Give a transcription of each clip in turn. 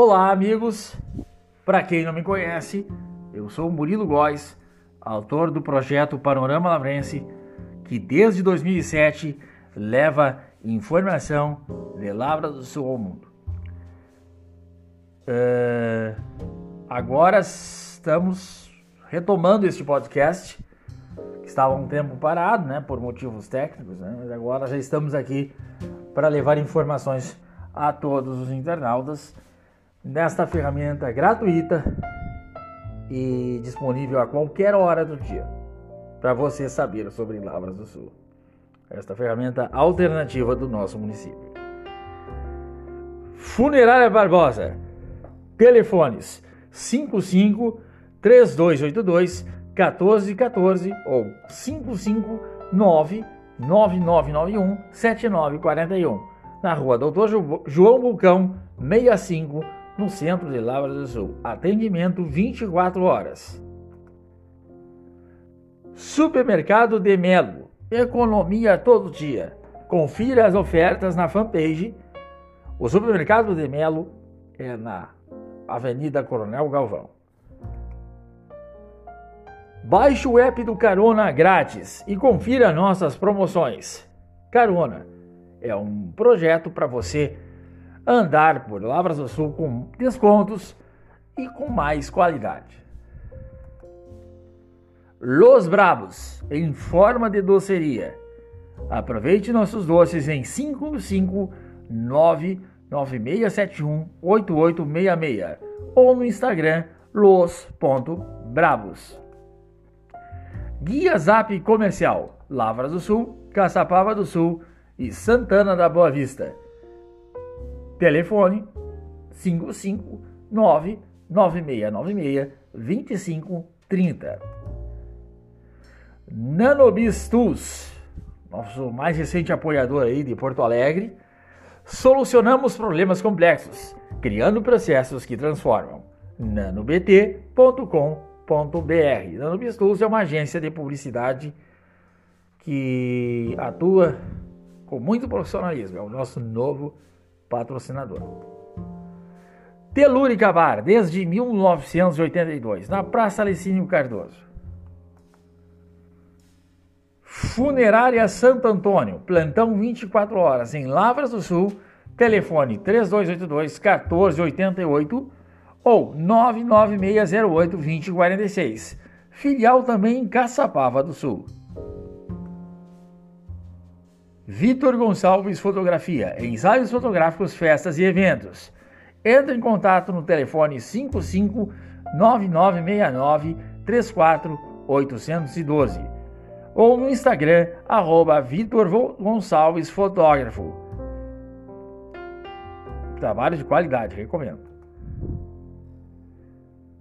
Olá, amigos. Para quem não me conhece, eu sou Murilo Góes, autor do projeto Panorama Lavrense, que desde 2007 leva informação de Lavra do Sul ao mundo. Uh, agora estamos retomando este podcast, que estava um tempo parado, né, por motivos técnicos, né, mas agora já estamos aqui para levar informações a todos os internautas nesta ferramenta gratuita e disponível a qualquer hora do dia para você saber sobre Lavras do Sul. Esta ferramenta alternativa do nosso município. Funerária Barbosa. Telefones 55 3282 1414 ou 559 9991 7941 na rua Doutor João Bulcão 65 no centro de Lavras do Sul. Atendimento 24 horas. Supermercado de Melo. Economia todo dia. Confira as ofertas na fanpage. O Supermercado de Melo é na Avenida Coronel Galvão. Baixe o app do Carona grátis e confira nossas promoções. Carona é um projeto para você andar por Lavras do Sul com descontos e com mais qualidade. Los Bravos, em forma de doceria. Aproveite nossos doces em 55996718866 ou no Instagram los.bravos. Guia Zap Comercial, Lavras do Sul, Caçapava do Sul e Santana da Boa Vista. Telefone 559 9696 2530. Nanobistus, nosso mais recente apoiador aí de Porto Alegre, solucionamos problemas complexos, criando processos que transformam. nanobt.com.br. Nanobistus é uma agência de publicidade que atua com muito profissionalismo, é o nosso novo patrocinador. Telúrica Bar, desde 1982, na Praça Licínio Cardoso. Funerária Santo Antônio, plantão 24 horas em Lavras do Sul, telefone 3282 1488 ou 99608 2046. Filial também em Caçapava do Sul. Vitor Gonçalves Fotografia, ensaios fotográficos, festas e eventos. Entre em contato no telefone 55 9969 34812 ou no Instagram arroba Vitor Gonçalves Fotógrafo. Trabalho de qualidade, recomendo.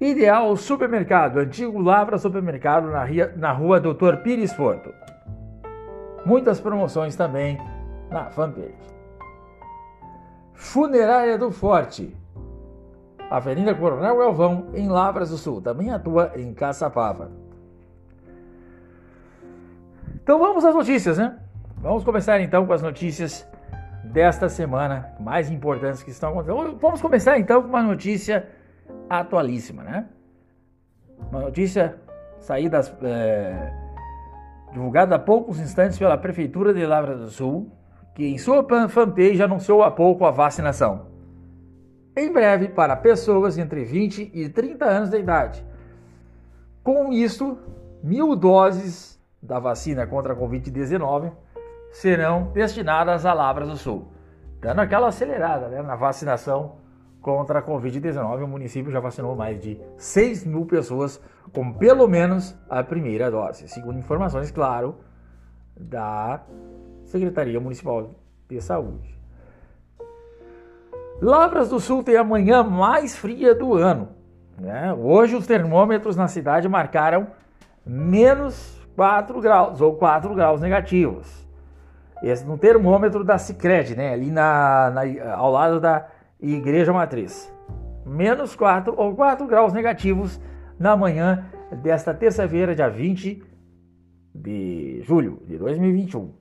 Ideal Supermercado, antigo Lavra Supermercado na, na rua Doutor Pires Porto muitas promoções também na fanpage. Funerária do Forte, Avenida Coronel Galvão, em Lavras do Sul, também atua em Caçapava. Então vamos às notícias, né? Vamos começar então com as notícias desta semana mais importantes que estão acontecendo. Vamos começar então com uma notícia atualíssima, né? Uma notícia saída das. É divulgado há poucos instantes pela Prefeitura de Lavra do Sul, que em sua fanpage anunciou há pouco a vacinação. Em breve, para pessoas entre 20 e 30 anos de idade. Com isso, mil doses da vacina contra a Covid-19 serão destinadas a Lavras do Sul, dando aquela acelerada né, na vacinação contra a Covid-19. O município já vacinou mais de 6 mil pessoas com pelo menos a primeira dose, segundo informações, claro, da Secretaria Municipal de Saúde. Lavras do Sul tem a manhã mais fria do ano. Né? Hoje os termômetros na cidade marcaram menos 4 graus ou 4 graus negativos. Esse no termômetro da Cicred, né? ali na, na, ao lado da Igreja Matriz. Menos 4 ou 4 graus negativos na manhã desta terça-feira, dia 20 de julho de 2021.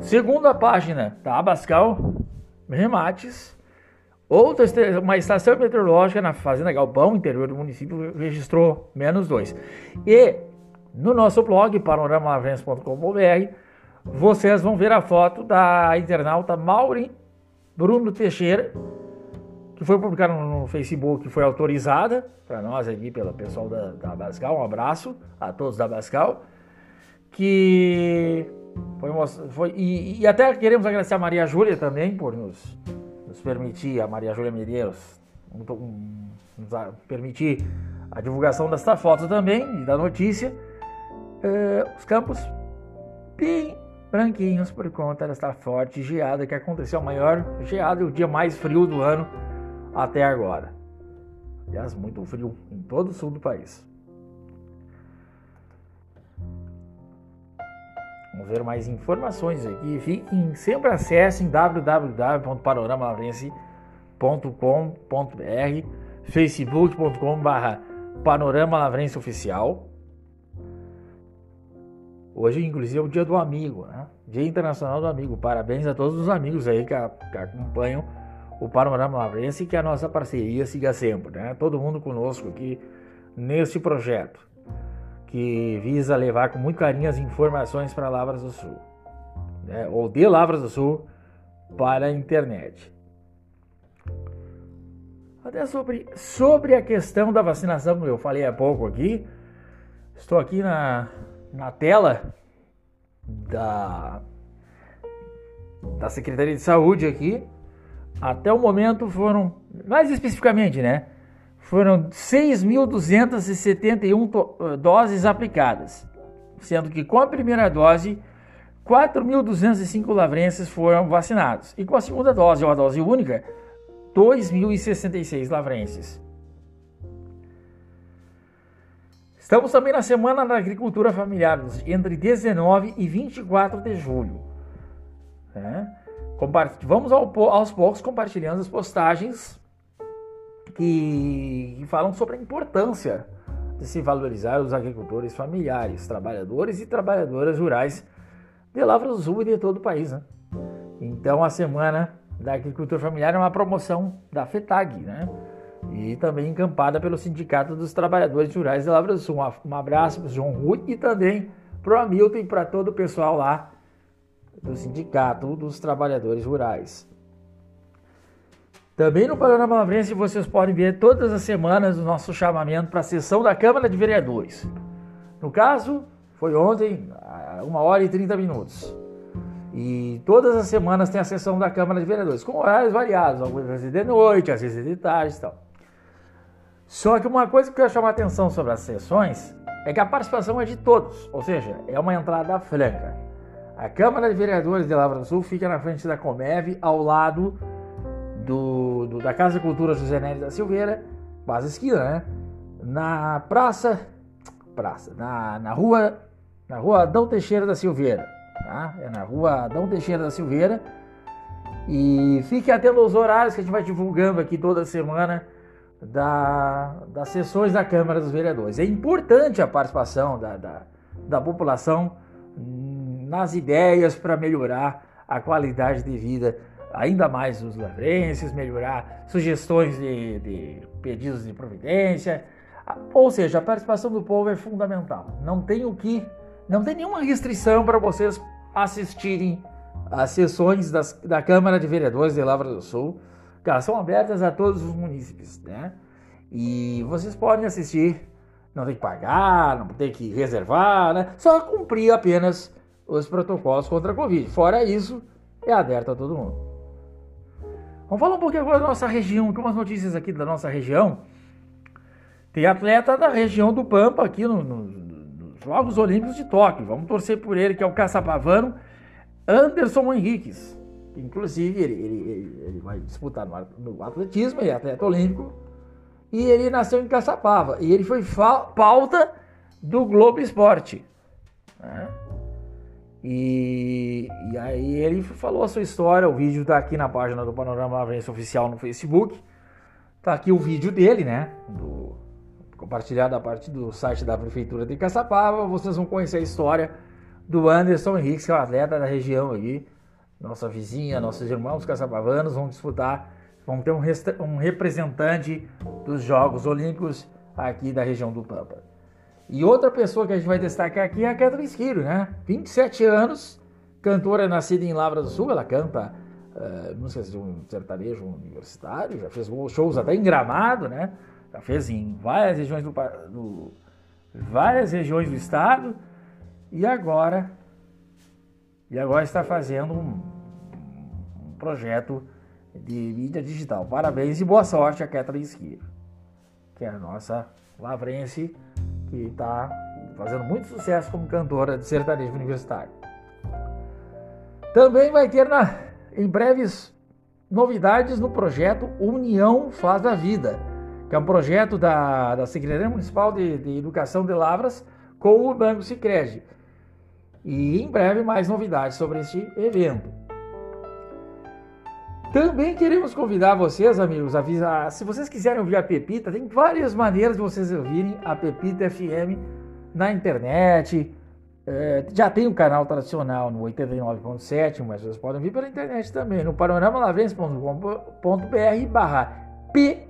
Segundo a página da Abascal Remates, Outra uma estação meteorológica na Fazenda Galpão, interior do município, registrou menos 2. E no nosso blog, panoramalavrense.com.br, vocês vão ver a foto da internauta Maureen Bruno Teixeira, que foi publicada no Facebook, foi autorizada para nós aqui pelo pessoal da, da Bascal. Um abraço a todos da Bascal. Que foi, foi e, e, até queremos agradecer a Maria Júlia também por nos, nos permitir, a Maria Júlia Medeiros, nos permitir a divulgação desta foto também e da notícia. Uh, os campos bem branquinhos por conta desta forte geada que aconteceu, a maior geada e o dia mais frio do ano até agora. Aliás, muito frio em todo o sul do país. Vamos ver mais informações aqui. Fiquem, sempre acessem www.panoramalavrense.com.br facebook.com.br Panorama Lavrense Oficial Hoje, inclusive, é o dia do amigo, né? Dia Internacional do Amigo. Parabéns a todos os amigos aí que acompanham o Panorama Lavrense que a nossa parceria siga sempre, né? Todo mundo conosco aqui neste projeto que visa levar com muito carinho as informações para Lavras do Sul, né? ou de Lavras do Sul para a internet. Até sobre, sobre a questão da vacinação, eu falei há pouco aqui, estou aqui na, na tela da, da Secretaria de Saúde aqui, até o momento foram, mais especificamente, né? Foram 6.271 eh, doses aplicadas, sendo que com a primeira dose, 4.205 lavrenses foram vacinados. E com a segunda dose, ou a dose única, 2.066 lavrenses. Estamos também na Semana da Agricultura Familiar, entre 19 e 24 de julho. É. Vamos ao, aos poucos compartilhando as postagens que, que falam sobre a importância de se valorizar os agricultores familiares, trabalhadores e trabalhadoras rurais de Lavras do Sul e de todo o país. Né? Então, a Semana da Agricultura Familiar é uma promoção da FETAG, né? e também encampada pelo Sindicato dos Trabalhadores Rurais de Lavras do Sul. Um abraço para o João Rui e também para o Hamilton e para todo o pessoal lá do Sindicato dos Trabalhadores Rurais. Também no Panorama Lavrense vocês podem ver todas as semanas o nosso chamamento para a sessão da Câmara de Vereadores. No caso, foi ontem, uma hora e 30 minutos. E todas as semanas tem a sessão da Câmara de Vereadores, com horários variados, algumas vezes de noite, às vezes de tarde e tal. Só que uma coisa que eu quero chamar a atenção sobre as sessões é que a participação é de todos, ou seja, é uma entrada franca. A Câmara de Vereadores de Lavra do Sul fica na frente da Comev, ao lado do, do da Casa de Cultura José Neves da Silveira, quase esquina, né? Na praça, praça, na, na rua, na rua Adão Teixeira da Silveira, tá? É na rua Adão Teixeira da Silveira. E fique atento aos horários que a gente vai divulgando aqui toda semana da, das sessões da Câmara dos Vereadores. É importante a participação da, da, da população nas ideias para melhorar a qualidade de vida ainda mais dos lavrenses, melhorar sugestões de, de pedidos de providência. Ou seja, a participação do povo é fundamental. Não tem o que, não tem nenhuma restrição para vocês assistirem às sessões das, da Câmara de Vereadores de Lavra do Sul elas são abertas a todos os munícipes, né? E vocês podem assistir, não tem que pagar, não tem que reservar, né? Só cumprir apenas os protocolos contra a Covid. Fora isso, é aberto a todo mundo. Vamos falar um pouquinho agora da nossa região, com umas notícias aqui da nossa região. Tem atleta da região do Pampa aqui no, no, nos Jogos Olímpicos de Tóquio. Vamos torcer por ele, que é o caçapavano Anderson Henriques. Inclusive, ele, ele, ele vai disputar no, atletismo, ele é atleta olímpico, e ele nasceu em Caçapava. E ele foi pauta do Globo Esporte. Né? E, e, aí ele falou a sua história, o vídeo está aqui na página do Panorama Lavrense Oficial no Facebook. Está aqui o vídeo dele, né? Do, compartilhado a partir do site da Prefeitura de Caçapava. Vocês vão conhecer a história do Anderson Henrique, que é um atleta da região aqui nossa vizinha, nossos irmãos caçapavanos vão disputar Vamos ter um, um representante dos Jogos Olímpicos aqui da região do Pampa. E outra pessoa que a gente vai destacar aqui é a Catherine Esquiro, né? 27 anos, cantora nascida em Lavra do Sul, ela canta uh, músicas de um sertanejo universitário, já fez shows até em Gramado, né? Já fez em várias regiões do, do várias regiões do estado e agora e agora está fazendo um, um projeto de mídia digital. Parabéns e boa sorte a Catherine Esquiro, que é a nossa lavrense que está fazendo muito sucesso como cantora de sertanejo universitário. Também vai ter na, em breves novidades no projeto União Faz a Vida, que é um projeto da, da Secretaria Municipal de, de Educação de Lavras com o Banco Sicredi. E em breve mais novidades sobre este evento. Também queremos convidar vocês, amigos, a, se vocês quiserem ouvir a Pepita, tem várias maneiras de vocês ouvirem a Pepita FM na internet. É, já tem um canal tradicional no 89.7, mas vocês podem vir pela internet também, no panoramalavrense.com.br barra P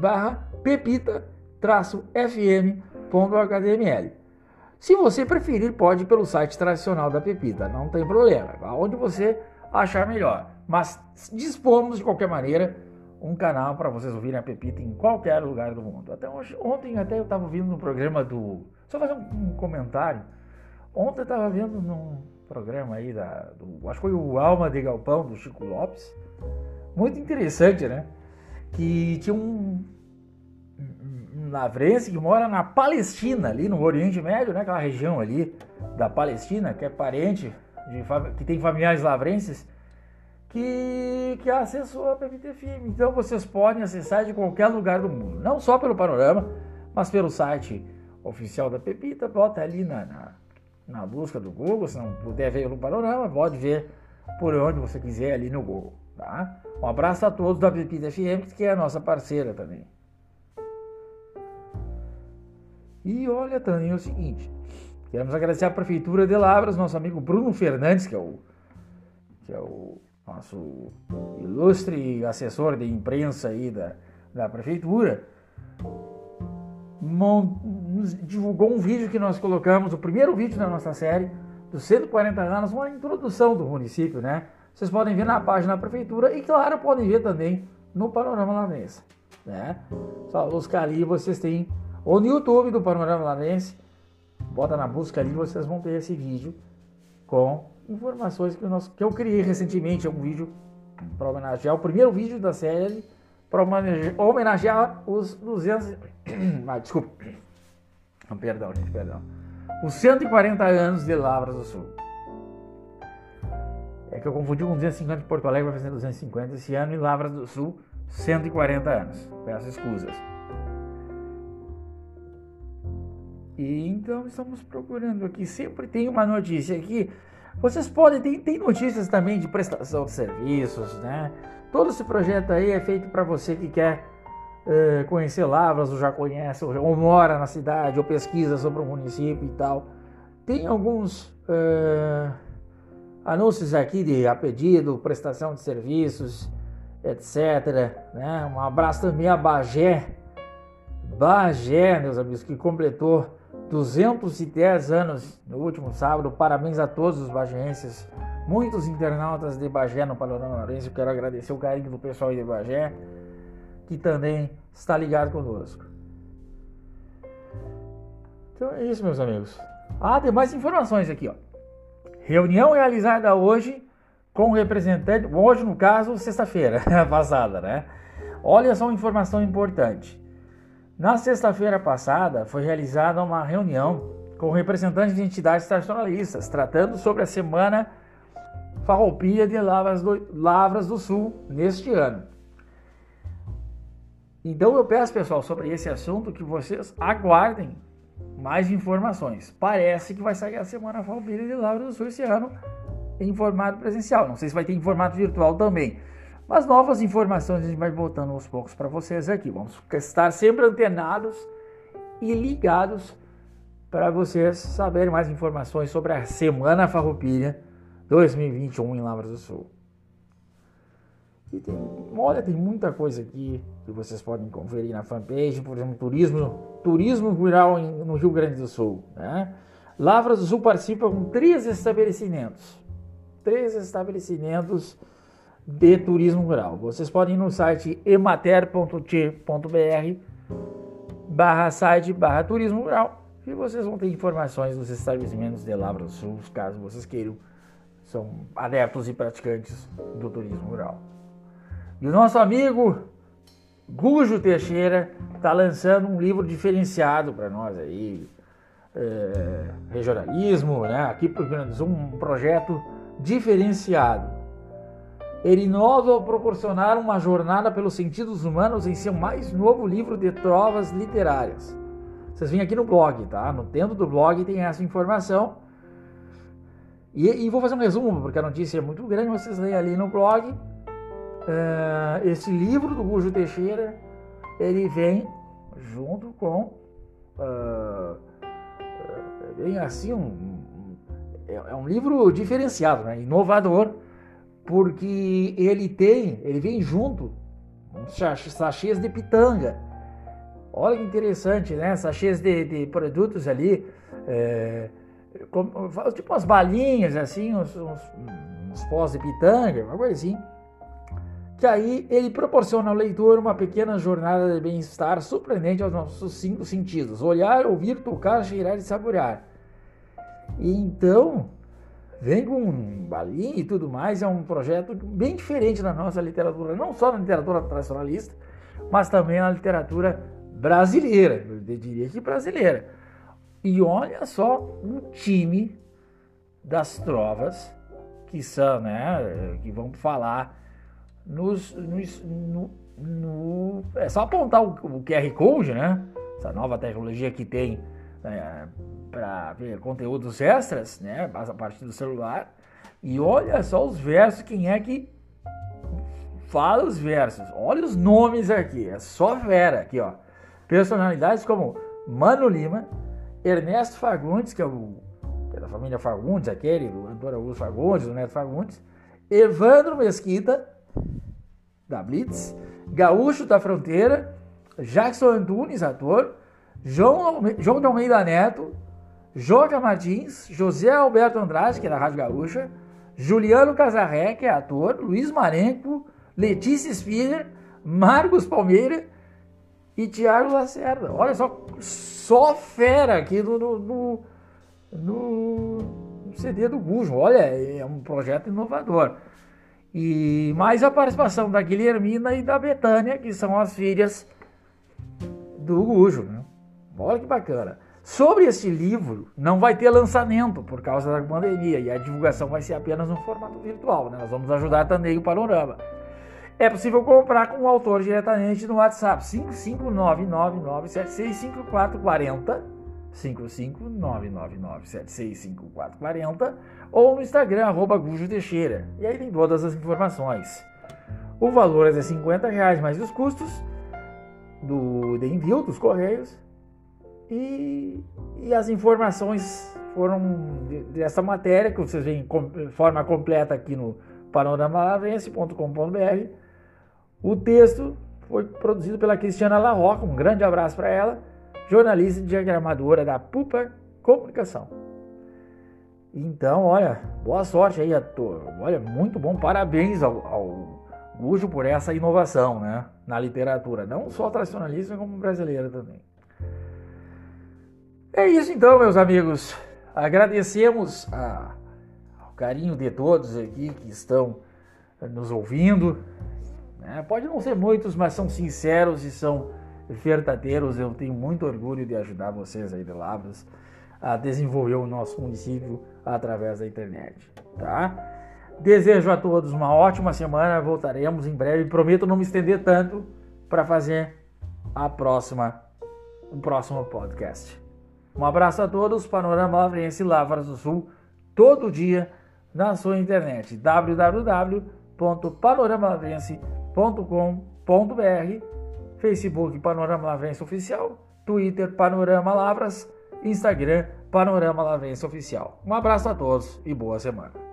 barra pepita traço fm.html. Se você preferir, pode ir pelo site tradicional da Pepita, não tem problema, onde você achar melhor. Mas dispomos de qualquer maneira um canal para vocês ouvirem a Pepita em qualquer lugar do mundo. Até hoje, ontem até eu estava ouvindo no programa do. Só fazer um, um comentário. Ontem eu estava vendo num programa aí da. Do, acho que foi o Alma de Galpão do Chico Lopes. Muito interessante, né? Que tinha um, um lavrense que mora na Palestina, ali no Oriente Médio, né? Aquela região ali da Palestina, que é parente de, que tem familiares lavrenses que, que acessou a PMT Film. Então vocês podem acessar de qualquer lugar do mundo, não só pelo panorama, mas pelo site oficial da Pepita. Bota ali na, na, na busca do Google, se não puder ver no panorama, pode ver por onde você quiser ali no Google. Tá? Um abraço a todos da Pepita FM, que é a nossa parceira também. E olha também o seguinte, queremos agradecer à Prefeitura de Lavras, nosso amigo Bruno Fernandes, que é o, que é o nosso ilustre assessor de imprensa aí da, da prefeitura, divulgou um vídeo que nós colocamos, o primeiro vídeo da nossa série, dos 140 anos, uma introdução do município, né? Vocês podem ver na página da prefeitura e, claro, podem ver também no Panorama Lavense, né? Só buscar ali, vocês têm, ou no YouTube do Panorama Lavense, bota na busca ali, vocês vão ter esse vídeo com informações que, nós, que eu criei recentemente, é um vídeo para homenagear o primeiro vídeo da série, para homenagear os 200. ah, desculpa. Perdão, gente, perdão. Os 140 anos de Lavras do Sul. É que eu confundi com 250 de Porto Alegre, vai fazer 250 esse ano, e Lavras do Sul, 140 anos. Peço escusas. E então estamos procurando aqui. Sempre tem uma notícia aqui vocês podem, tem, tem notícias também de prestação de serviços, né? Todo esse projeto aí é feito para você que quer uh, conhecer Lavras, ou já conhece, ou, ou, mora na cidade, ou pesquisa sobre o município e tal. Tem alguns uh, anúncios aqui de a pedido, prestação de serviços, etc. Né? Um abraço também a Bagé, Bagé, meus amigos, que completou 210 anos no último sábado. Parabéns a todos os bagienses, muitos internautas de Bagé no Panorama Lourenço. Quero agradecer o carinho do pessoal de Bagé, que também está ligado conosco. Então é isso, meus amigos. Ah, tem mais informações aqui, ó. Reunião realizada hoje com o representante, hoje no caso, sexta-feira passada, né? Olha só uma informação importante. Na sexta-feira passada, foi realizada uma reunião com representantes de entidades tradicionalistas, tratando sobre a Semana Farroupilha de Lavras do, Lavras do Sul neste ano. Então eu peço, pessoal, sobre esse assunto que vocês aguardem mais informações. Parece que vai sair a Semana Farroupilha de Lavras do Sul esse ano em formato presencial. Não sei se vai ter em formato virtual também. Mas novas informações a gente vai voltando aos poucos para vocês aqui. Vamos estar sempre antenados e ligados para vocês saberem mais informações sobre a Semana Farroupilha 2021 em Lavras do Sul. E tem, olha, tem muita coisa aqui que vocês podem conferir na fanpage, por exemplo, turismo, turismo rural em, no Rio Grande do Sul. Né? Lavras do Sul participa com três estabelecimentos. Três estabelecimentos de turismo rural. Vocês podem ir no site emater.t.br barra site barra turismo rural e vocês vão ter informações dos estabelecimentos de Lavra do Sul, caso vocês queiram. São adeptos e praticantes do turismo rural. E o nosso amigo Gujo Teixeira está lançando um livro diferenciado para nós aí, é, regionalismo, né? Aqui para o Rio Grande do Sul, um projeto diferenciado. Ele inova ao proporcionar uma jornada pelos sentidos humanos em seu mais novo livro de trovas literárias. Vocês vêm aqui no blog, tá? No dentro do blog tem essa informação. E, e vou fazer um resumo, porque a notícia é muito grande, vocês leem ali no blog. Uh, esse livro do Gujo Teixeira, ele vem junto com... Uh, vem assim um, é, é um livro diferenciado, né? inovador, porque ele tem, ele vem junto sachês de pitanga. Olha que interessante, né? Sachês de, de produtos ali, é, como, tipo umas balinhas assim, uns, uns, uns pós de pitanga, uma coisa assim. Que aí ele proporciona ao leitor uma pequena jornada de bem-estar surpreendente aos nossos cinco sentidos: olhar, ouvir, tocar, cheirar e saborear. E então, vem com balinha e tudo mais, é um projeto bem diferente na nossa literatura, não só na literatura tradicionalista, mas também na literatura brasileira, eu diria que brasileira. E olha só o time das trovas que são, né, que vão falar nos, nos no, no, é só apontar o, o QR Code, né, essa nova tecnologia que tem é, para ver conteúdos extras, né? A partir do celular. E olha só os versos, quem é que fala os versos? Olha os nomes aqui, é só Vera aqui, ó. Personalidades como Mano Lima, Ernesto Fagundes, que é, o, que é da família Fagundes, aquele, do Antônio Augusto Fagundes, do Neto Fagundes, Evandro Mesquita, da Blitz, Gaúcho da Fronteira, Jackson Antunes, ator, João, João de Almeida Neto, Joca Martins, José Alberto Andrade, que é da Rádio Gaúcha, Juliano Casarré, que é ator, Luiz Marenco, Letícia Spiller, Marcos Palmeira e Tiago Lacerda. Olha só, só fera aqui no, no, no, no CD do Gujo. Olha, é um projeto inovador. E mais a participação da Guilhermina e da Betânia, que são as filhas do Gujo. Olha que bacana. Sobre este livro, não vai ter lançamento por causa da pandemia e a divulgação vai ser apenas no formato virtual. Né? Nós vamos ajudar também o Panorama. É possível comprar com o autor diretamente no WhatsApp 55999765440 55999765440 ou no Instagram arroba Gujo Teixeira. E aí tem todas as informações. O valor é de 50 reais mais os custos do de envio dos correios e, e as informações foram dessa matéria que vocês veem de forma completa aqui no panoramalavense.com.br. O texto foi produzido pela Cristiana Larroca, um grande abraço para ela, jornalista e diagramadora da Pupa Comunicação. Então, olha, boa sorte aí, ator. Olha, muito bom, parabéns ao, ao Gujo por essa inovação né, na literatura, não só tradicionalista, como brasileira também. É isso então, meus amigos. Agradecemos a, o carinho de todos aqui que estão nos ouvindo. É, pode não ser muitos, mas são sinceros e são verdadeiros. Eu tenho muito orgulho de ajudar vocês aí de Lavras a desenvolver o nosso município através da internet, tá? Desejo a todos uma ótima semana. Voltaremos em breve. Prometo não me estender tanto para fazer a próxima, o próximo podcast. Um abraço a todos, Panorama Lavrense Lavras do Sul, todo dia na sua internet www.panoramalavrense.com.br Facebook Panorama Lavrense Oficial, Twitter Panorama Lavras, Instagram Panorama Lavrense Oficial. Um abraço a todos e boa semana.